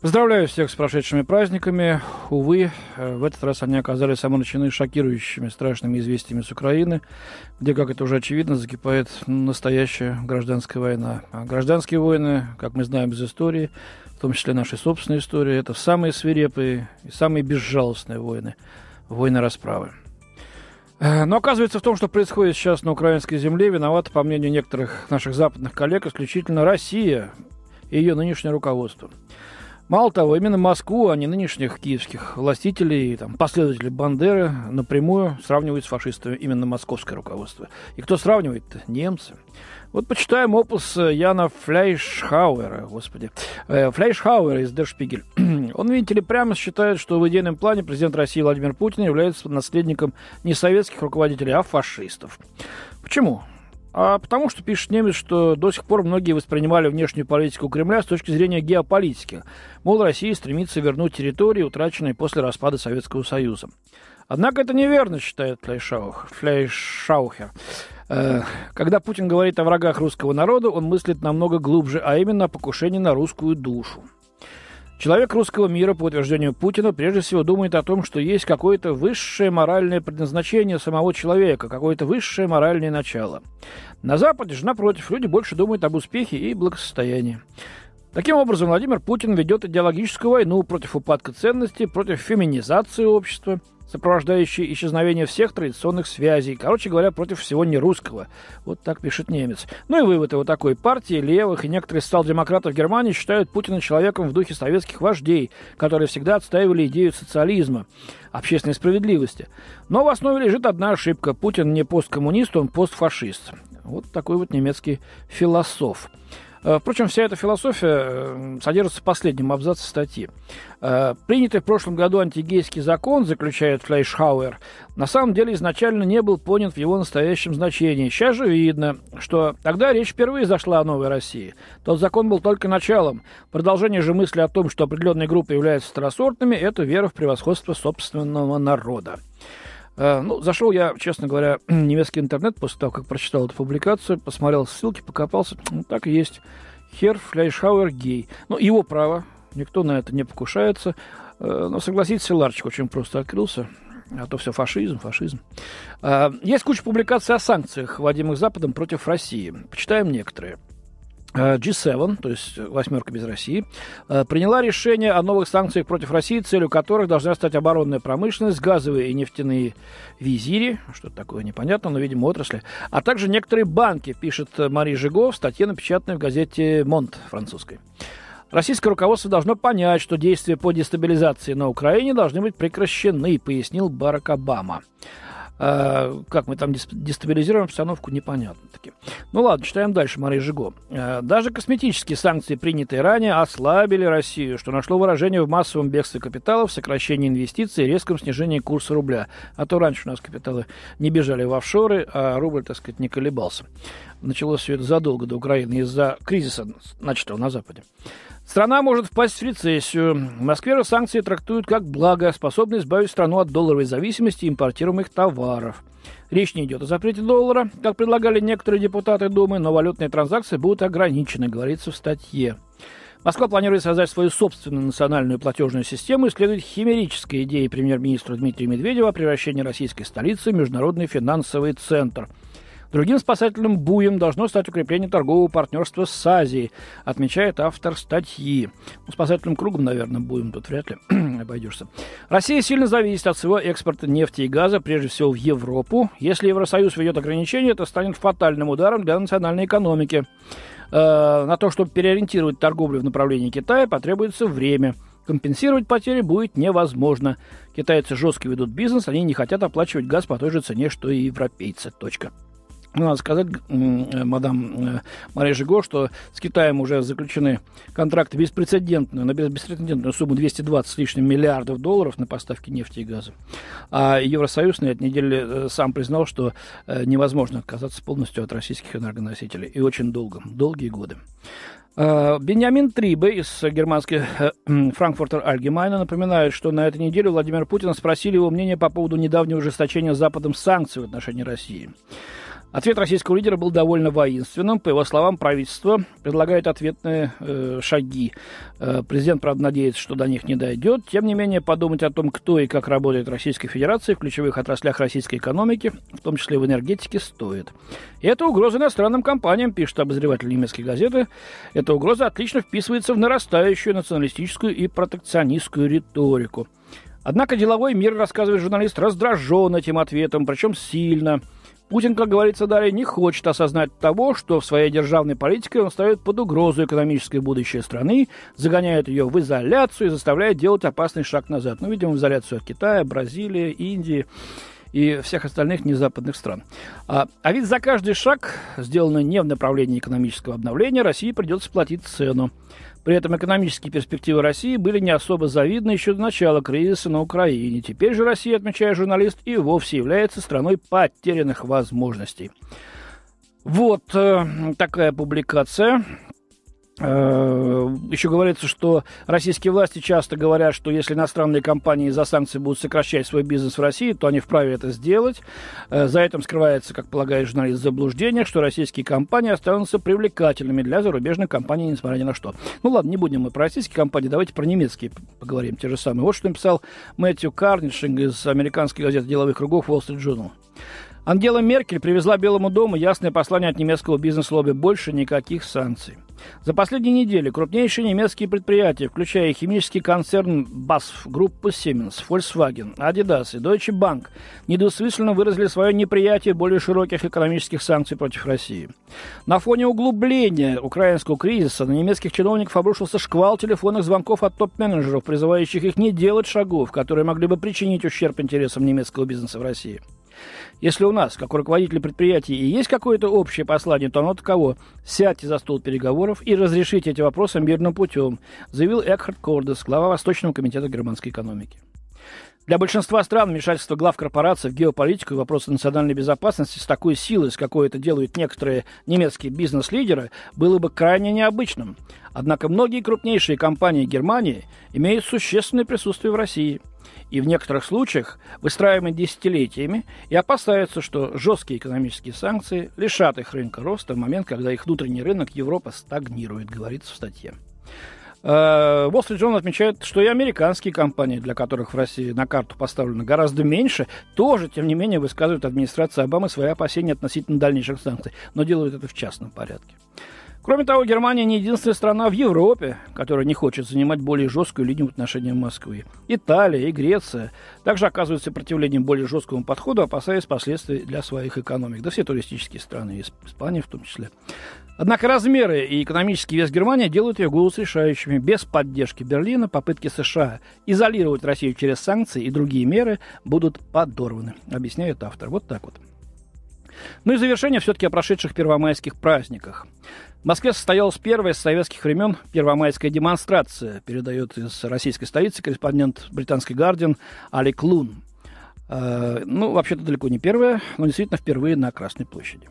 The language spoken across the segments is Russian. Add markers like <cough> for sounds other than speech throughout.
Поздравляю всех с прошедшими праздниками. Увы, э, в этот раз они оказались омрачены шокирующими страшными известиями с Украины, где, как это уже очевидно, закипает настоящая гражданская война. А гражданские войны, как мы знаем из истории, в том числе нашей собственной истории, это самые свирепые и самые безжалостные войны, войны расправы. Э, но оказывается в том, что происходит сейчас на украинской земле, виновата, по мнению некоторых наших западных коллег, исключительно Россия и ее нынешнее руководство – Мало того, именно Москву, а не нынешних киевских властителей, там, последователей Бандеры, напрямую сравнивают с фашистами именно московское руководство. И кто сравнивает? Немцы. Вот почитаем опус Яна Флейшхауэра, господи. Э, Флейшхауэра из Spiegel. <clears throat> Он, видите ли, прямо считает, что в идейном плане президент России Владимир Путин является наследником не советских руководителей, а фашистов. Почему? А потому что пишет немец, что до сих пор многие воспринимали внешнюю политику Кремля с точки зрения геополитики. Мол, Россия стремится вернуть территории, утраченные после распада Советского Союза. Однако это неверно, считает Флейшаухер. Э, когда Путин говорит о врагах русского народа, он мыслит намного глубже, а именно о покушении на русскую душу. Человек русского мира, по утверждению Путина, прежде всего думает о том, что есть какое-то высшее моральное предназначение самого человека, какое-то высшее моральное начало. На Западе же, напротив, люди больше думают об успехе и благосостоянии. Таким образом, Владимир Путин ведет идеологическую войну против упадка ценностей, против феминизации общества – сопровождающие исчезновение всех традиционных связей. Короче говоря, против всего нерусского. Вот так пишет немец. Ну и вывод его такой. Партии левых и некоторые социал-демократов Германии считают Путина человеком в духе советских вождей, которые всегда отстаивали идею социализма, общественной справедливости. Но в основе лежит одна ошибка. Путин не посткоммунист, он постфашист. Вот такой вот немецкий философ. Э, впрочем, вся эта философия э, содержится в последнем абзаце статьи. Э, принятый в прошлом году антигейский закон, заключает Флейшхауэр, на самом деле изначально не был понят в его настоящем значении. Сейчас же видно, что тогда речь впервые зашла о новой России. Тот закон был только началом. Продолжение же мысли о том, что определенные группы являются второсортными, это вера в превосходство собственного народа. Э, ну, зашел я, честно говоря, <clears throat> в немецкий интернет после того, как прочитал эту публикацию, посмотрел ссылки, покопался. <clears throat> Ну, так и есть. Хер Фляйшауэр гей. Ну, его право. Никто на это не покушается. Э, но согласитесь, ларчик очень просто открылся. А то все фашизм, фашизм. Э, есть куча публикаций о санкциях, вводимых Западом против России. Почитаем некоторые. Э, G7, то есть восьмерка без России, э, приняла решение о новых санкциях против России, целью которых должна стать оборонная промышленность, газовые и нефтяные визири, что такое непонятно, но, видимо, отрасли, а также некоторые банки, пишет Мария Жиго в статье, напечатанной в газете «Монт» французской. Российское руководство должно понять, что действия по дестабилизации на Украине должны быть прекращены, пояснил Барак Обама. Э, как мы там дестабилизируем обстановку, непонятно таки. Ну ладно, читаем дальше, Мария Жиго. Э, даже косметические санкции, принятые ранее, ослабили Россию, что нашло выражение в массовом бегстве капиталов, сокращении инвестиций и резком снижении курса рубля. А то раньше у нас капиталы не бежали в офшоры, а рубль, так сказать, не колебался. Началось все это задолго до Украины из-за кризиса, начатого на Западе. Страна может впасть в рецессию. В Москве санкции трактуют как благо, способное избавить страну от долларовой зависимости импортируемых товаров. Речь не идет о запрете доллара, как предлагали некоторые депутаты Думы, но валютные транзакции будут ограничены, говорится в статье. Москва планирует создать свою собственную национальную платежную систему и следует химерической идее премьер-министра Дмитрия Медведева о превращении российской столицы в международный финансовый центр – Другим спасательным буем должно стать укрепление торгового партнерства с Азией, отмечает автор статьи. Ну, спасательным кругом, наверное, буем тут вряд ли <clears throat> обойдешься. Россия сильно зависит от своего экспорта нефти и газа, прежде всего в Европу. Если Евросоюз введет ограничения, это станет фатальным ударом для национальной экономики. Э, на то, чтобы переориентировать торговлю в направлении Китая, потребуется время. Компенсировать потери будет невозможно. Китайцы жестко ведут бизнес, они не хотят оплачивать газ по той же цене, что и европейцы. Точка. Ну, надо сказать, мадам э, Мария Жиго, что с Китаем уже заключены контракты беспрецедентные, на беспрецедентную сумму 220 с лишним миллиардов долларов на поставки нефти и газа. А Евросоюз на этой неделе э, сам признал, что э, невозможно отказаться полностью от российских энергоносителей. И очень долго, долгие годы. Э, Бенjamin Трибе из германской Франкфуртер Альгемайна напоминает, что на этой неделе Владимир Путин спросили его мнение по поводу недавнего ужесточения Западом санкций в отношении России. Ответ российского лидера был довольно воинственным. По его словам, правительство предлагает ответные э, шаги. Э, президент, правда, надеется, что до них не дойдет. Тем не менее, подумать о том, кто и как работает Российская Федерация в ключевых отраслях российской экономики, в том числе в энергетике, стоит. И это угроза иностранным компаниям, пишет обозреватель немецкой газеты. Эта угроза отлично вписывается в нарастающую националистическую и протекционистскую риторику. Однако деловой мир, рассказывает журналист, раздражен этим ответом, причем сильно – Путин, как говорится далее, не хочет осознать того, что в своей державной политике он ставит под угрозу экономическое будущее страны, загоняет ее в изоляцию и заставляет делать опасный шаг назад. Ну, видимо, в изоляцию от Китая, Бразилии, Индии и всех остальных незападных стран. А, а ведь за каждый шаг, сделанный не в направлении экономического обновления, России придется платить цену. При этом экономические перспективы России были не особо завидны еще до начала кризиса на Украине. Теперь же Россия, отмечает журналист, и вовсе является страной потерянных возможностей. Вот э, такая публикация. Э, Еще говорится, что российские власти часто говорят, что если иностранные компании за санкции будут сокращать свой бизнес в России, то они вправе это сделать. Э, за этим скрывается, как полагает журналист, заблуждение, что российские компании останутся привлекательными для зарубежных компаний, несмотря ни на что. Ну ладно, не будем мы про российские компании, давайте про немецкие поговорим, те же самые. Вот что написал Мэтью Карнишинг из американской газеты деловых кругов Wall Street Journal. Ангела Меркель привезла Белому дому ясное послание от немецкого бизнес-лобби «Больше никаких санкций». За последние недели крупнейшие немецкие предприятия, включая химический концерн BASF, группа Siemens, Volkswagen, Adidas и Deutsche Bank, недвусмысленно выразили свое неприятие более широких экономических санкций против России. На фоне углубления украинского кризиса на немецких чиновников обрушился шквал телефонных звонков от топ-менеджеров, призывающих их не делать шагов, которые могли бы причинить ущерб интересам немецкого бизнеса в России. Если у нас, как у руководителя предприятия, и есть какое-то общее послание, то оно таково. Сядьте за стол переговоров и разрешите эти вопросы мирным путем, заявил Экхард Кордес, глава Восточного комитета германской экономики. Для большинства стран вмешательство глав корпораций в геополитику и вопросы национальной безопасности с такой силой, с какой это делают некоторые немецкие бизнес-лидеры, было бы крайне необычным. Однако многие крупнейшие компании Германии имеют существенное присутствие в России – и в некоторых случаях выстраиваемы десятилетиями и опасаются, что жесткие экономические санкции лишат их рынка роста в момент, когда их внутренний рынок Европа стагнирует, говорится в статье. Э, Wall Street Journal отмечает, что и американские компании, для которых в России на карту поставлено гораздо меньше, тоже, тем не менее, высказывают администрации Обамы свои опасения относительно дальнейших санкций, но делают это в частном порядке. Кроме того, Германия не единственная страна в Европе, которая не хочет занимать более жесткую линию в отношении Москвы. Италия и Греция также оказывают сопротивлением более жесткому подходу, опасаясь последствий для своих экономик. Да все туристические страны, Испания в том числе. Однако размеры и экономический вес Германии делают ее голос решающими. Без поддержки Берлина попытки США изолировать Россию через санкции и другие меры будут подорваны, объясняет автор. Вот так вот. Ну и завершение все-таки о прошедших первомайских праздниках. В Москве состоялась первая с советских времен первомайская демонстрация, передает из российской столицы корреспондент британской «Гардиан» Алик Лун. Э, ну, вообще-то далеко не первая, но действительно впервые на Красной площади.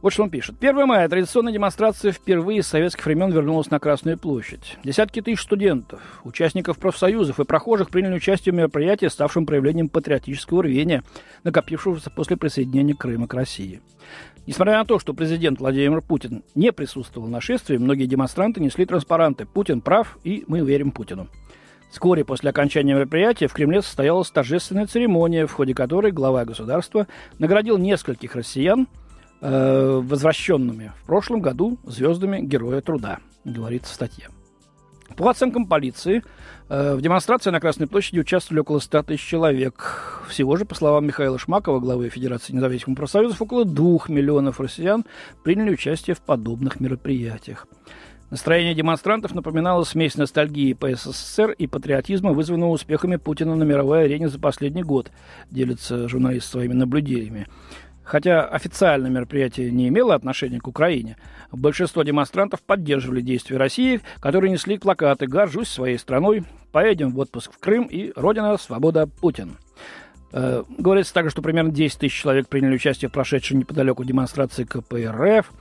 Вот что он пишет. 1 мая традиционная демонстрация впервые с советских времен вернулась на Красную площадь. Десятки тысяч студентов, участников профсоюзов и прохожих приняли участие в мероприятии, ставшем проявлением патриотического рвения, накопившегося после присоединения Крыма к России. Несмотря на то, что президент Владимир Путин не присутствовал на шествии, многие демонстранты несли транспаранты «Путин прав» и «Мы верим Путину». Вскоре после окончания мероприятия в Кремле состоялась торжественная церемония, в ходе которой глава государства наградил нескольких россиян – э, возвращенными в прошлом году звездами Героя Труда, говорится в статье. По оценкам полиции, э, в демонстрации на Красной площади участвовали около 100 тысяч человек. Всего же, по словам Михаила Шмакова, главы Федерации независимых профсоюзов, около 2 миллионов россиян приняли участие в подобных мероприятиях. Настроение демонстрантов напоминало смесь ностальгии по СССР и патриотизма, вызванного успехами Путина на мировой арене за последний год, делится журналист своими наблюдениями. Хотя официально мероприятие не имело отношения к Украине, большинство демонстрантов поддерживали действия России, которые несли плакаты «Горжусь своей страной», «Поедем в отпуск в Крым» и «Родина, свобода, Путин». Э, говорится также, что примерно 10 тысяч человек приняли участие в прошедшей неподалеку демонстрации КПРФ.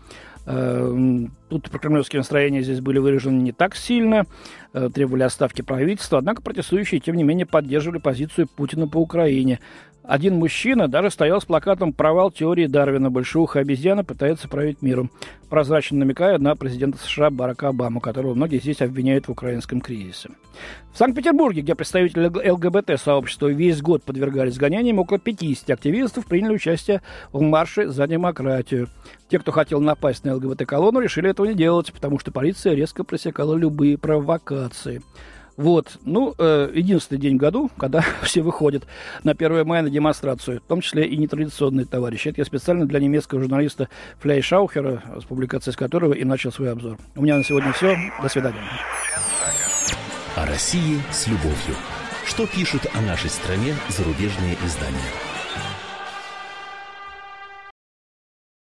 Тут прокремлевские настроения здесь были выражены не так сильно, требовали отставки правительства, однако протестующие, тем не менее, поддерживали позицию Путина по Украине. Один мужчина даже стоял с плакатом «Провал теории Дарвина. Большеуха обезьяна пытается править миром», прозрачно намекая на президента США Барака Обаму, которого многие здесь обвиняют в украинском кризисе. В Санкт-Петербурге, где представители ЛГБТ-сообщества весь год подвергались гоняниям, около 50 активистов приняли участие в марше за демократию. Те, кто хотел напасть на ЛГБТ-колонну, решили этого не делать, потому что полиция резко пресекала любые провокации. Вот. Ну, э, единственный день в году, когда <laughs> все выходят на 1 мая на демонстрацию, в том числе и нетрадиционные товарищи. Это я специально для немецкого журналиста Фляй Шаухера, с публикацией с которого и начал свой обзор. У меня на сегодня все. До свидания. О России с любовью. Что пишут о нашей стране зарубежные издания?